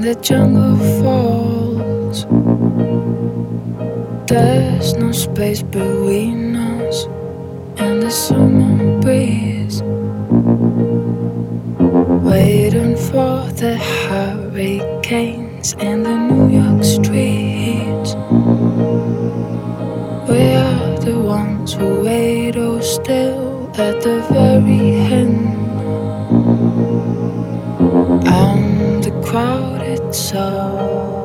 and the jungle falls. There's no space between us and the summer breeze. Waiting for the hurricanes in the New York streets. We are the ones who wait oh still at the very end. I'm the crowd itself.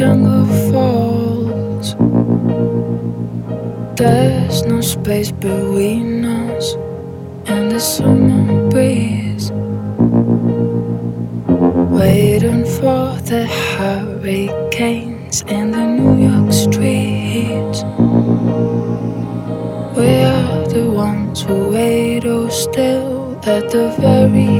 Jungle falls. There's no space between us and the summer breeze. Waiting for the hurricanes in the New York streets. We are the ones who wait oh still at the very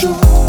Amour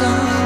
all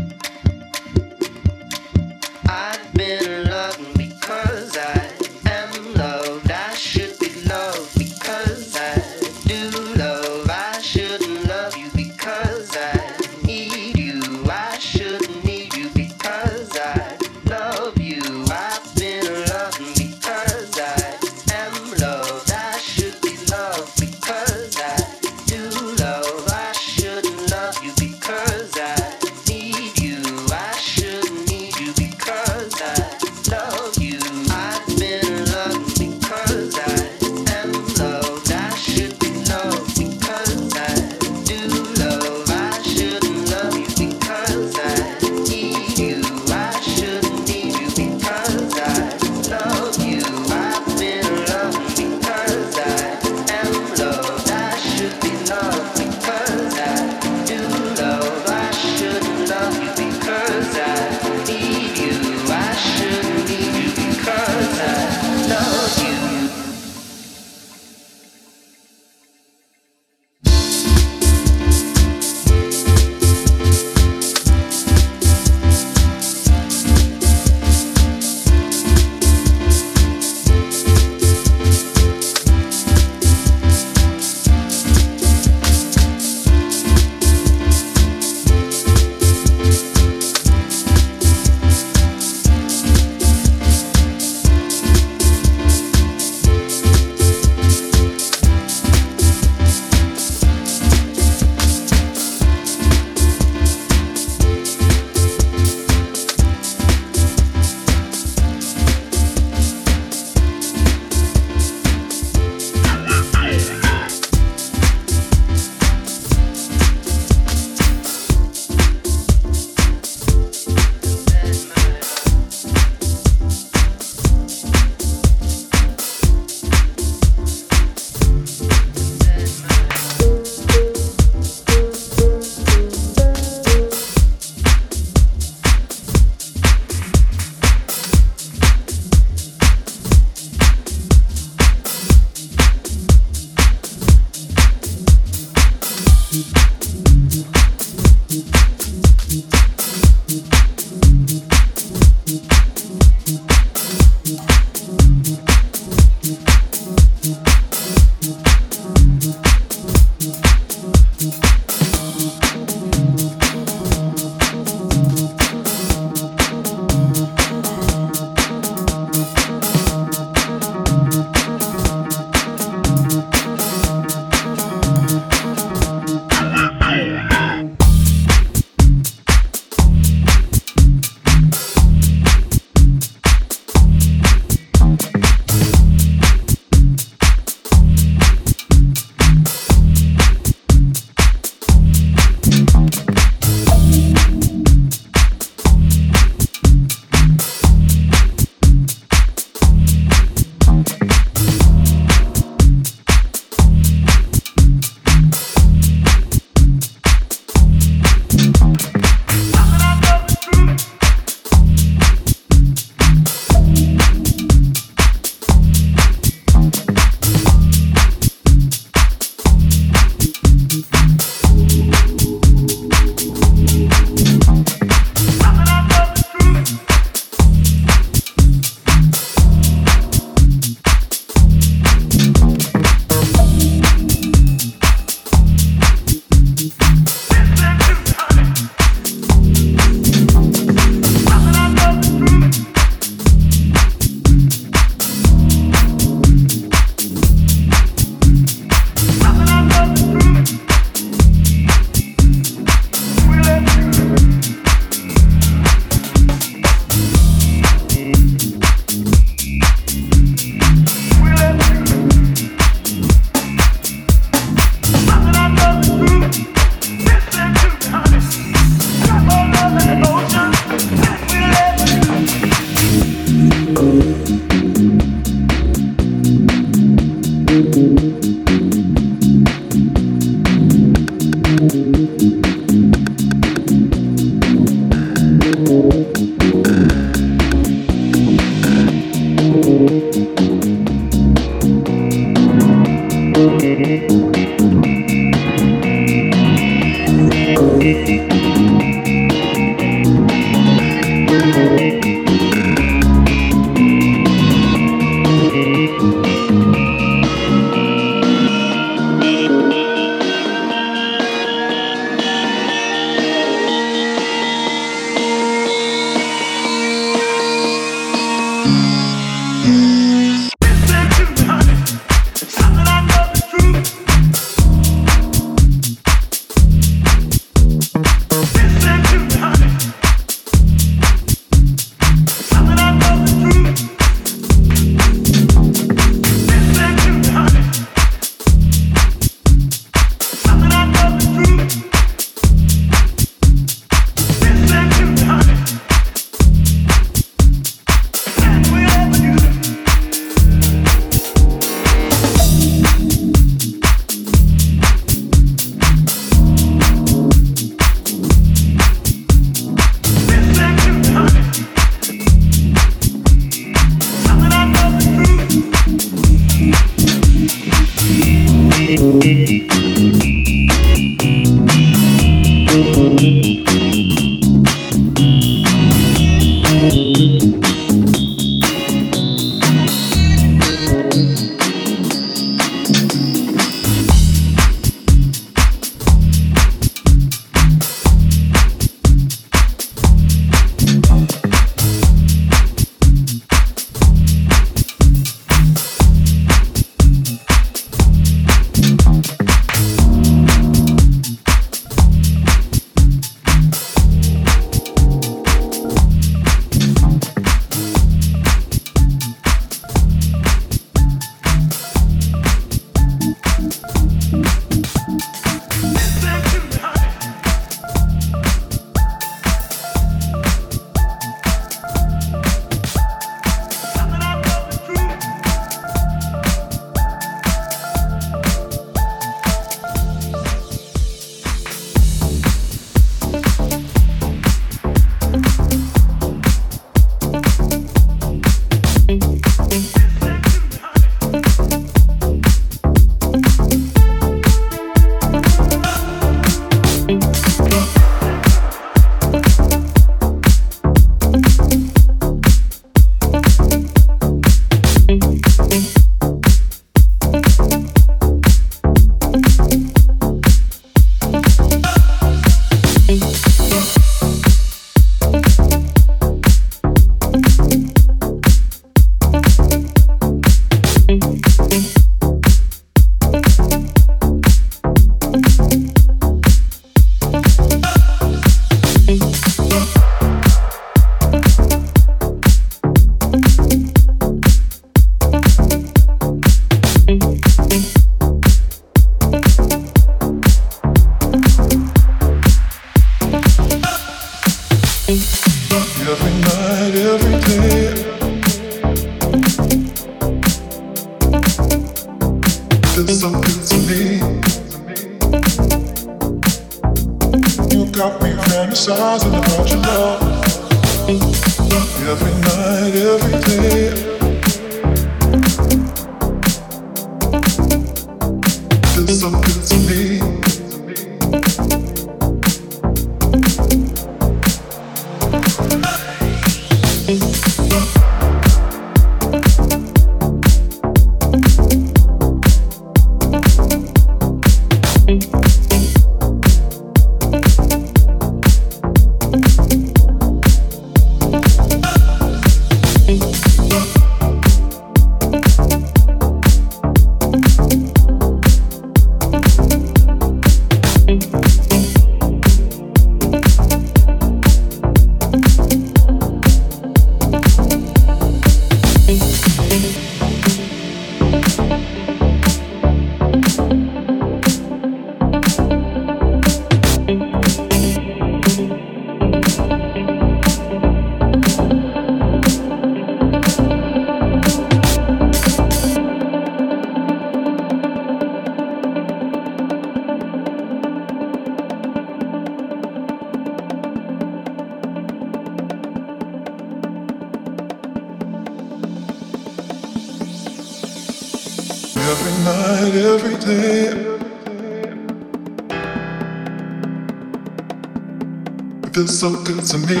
so good to me.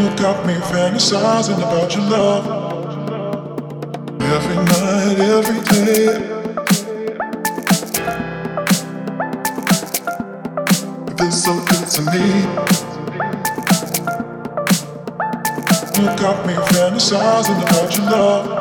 You got me fantasizing about your love. Every night, every day. Feels so good to me. You got me fantasizing about your love.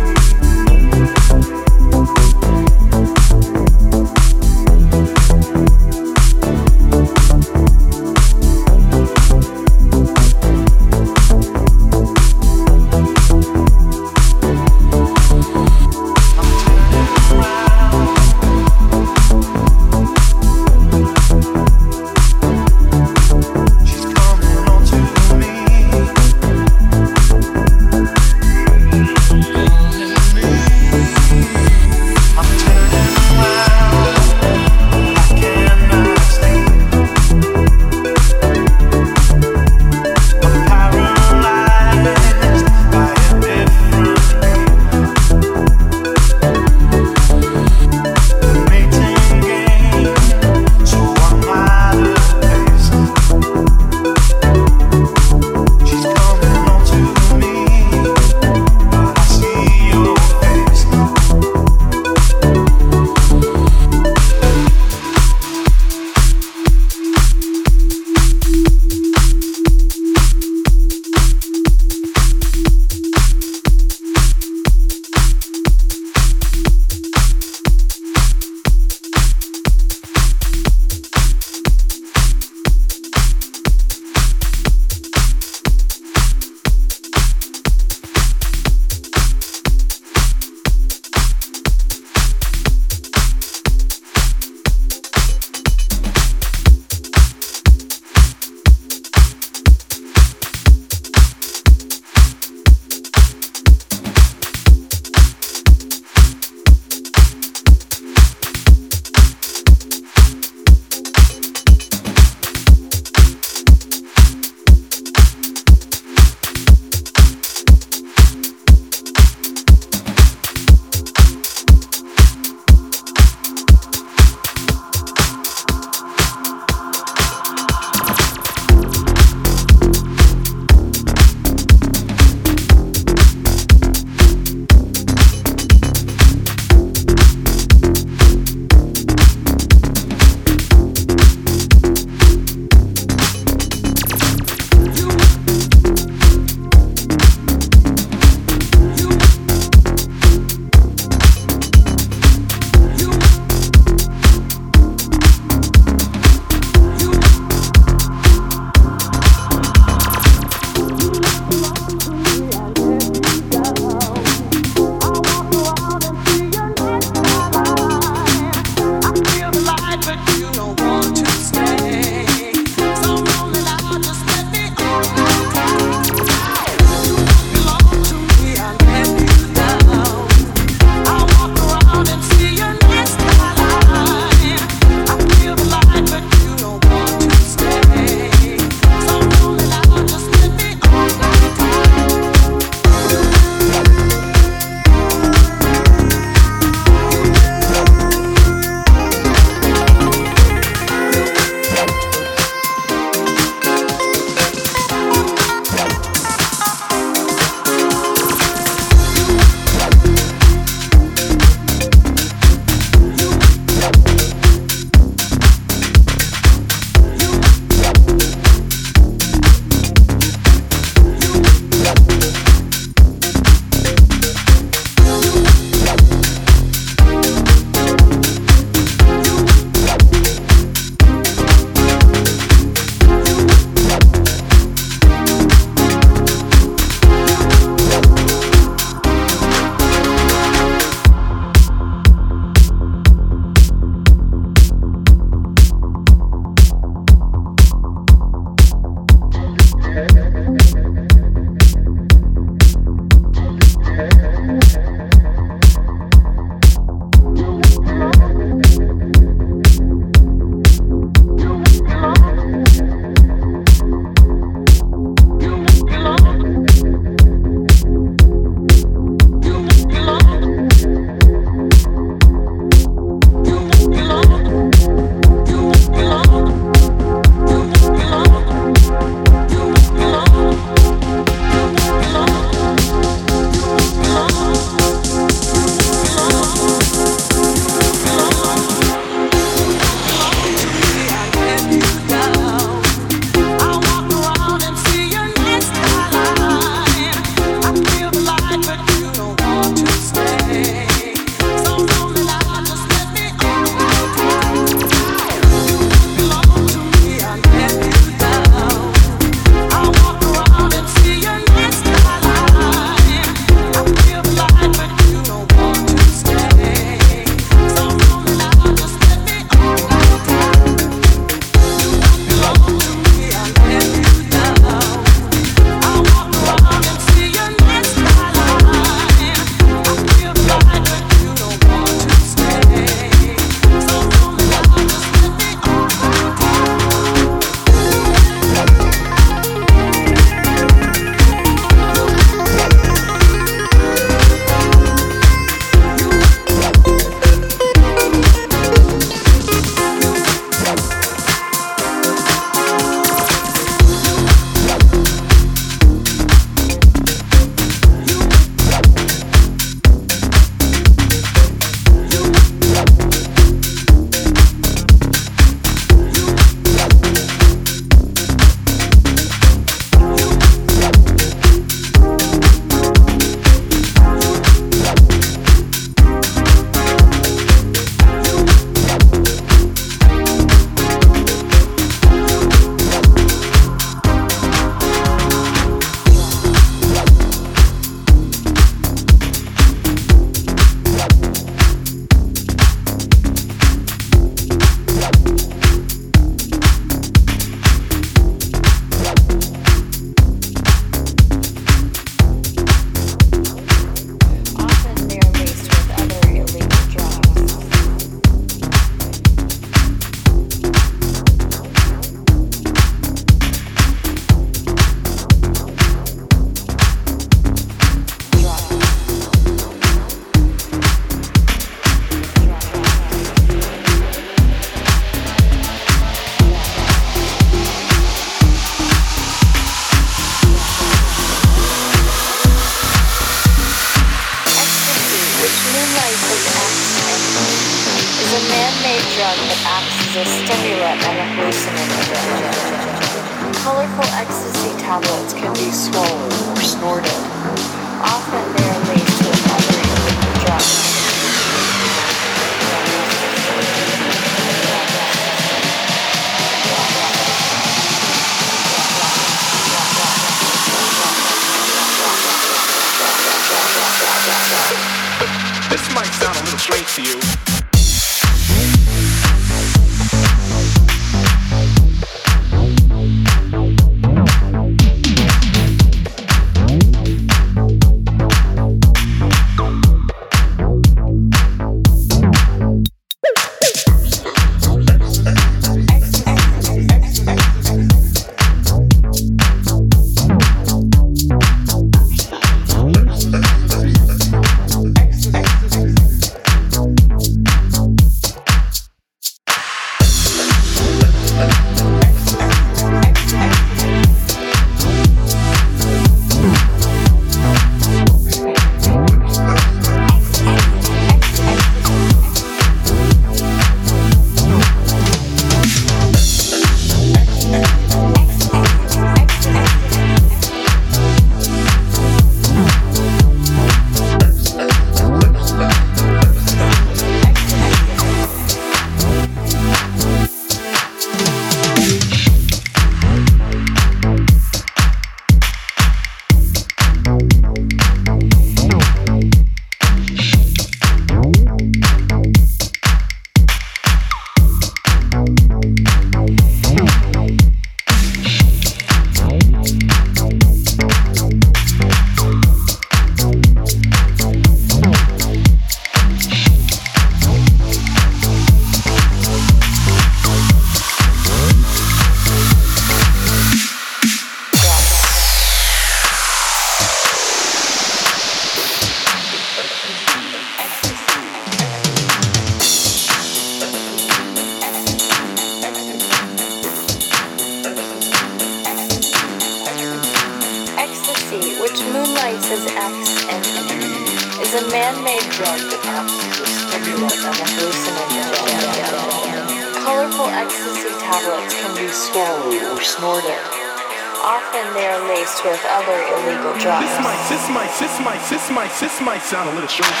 This might, sound a little strange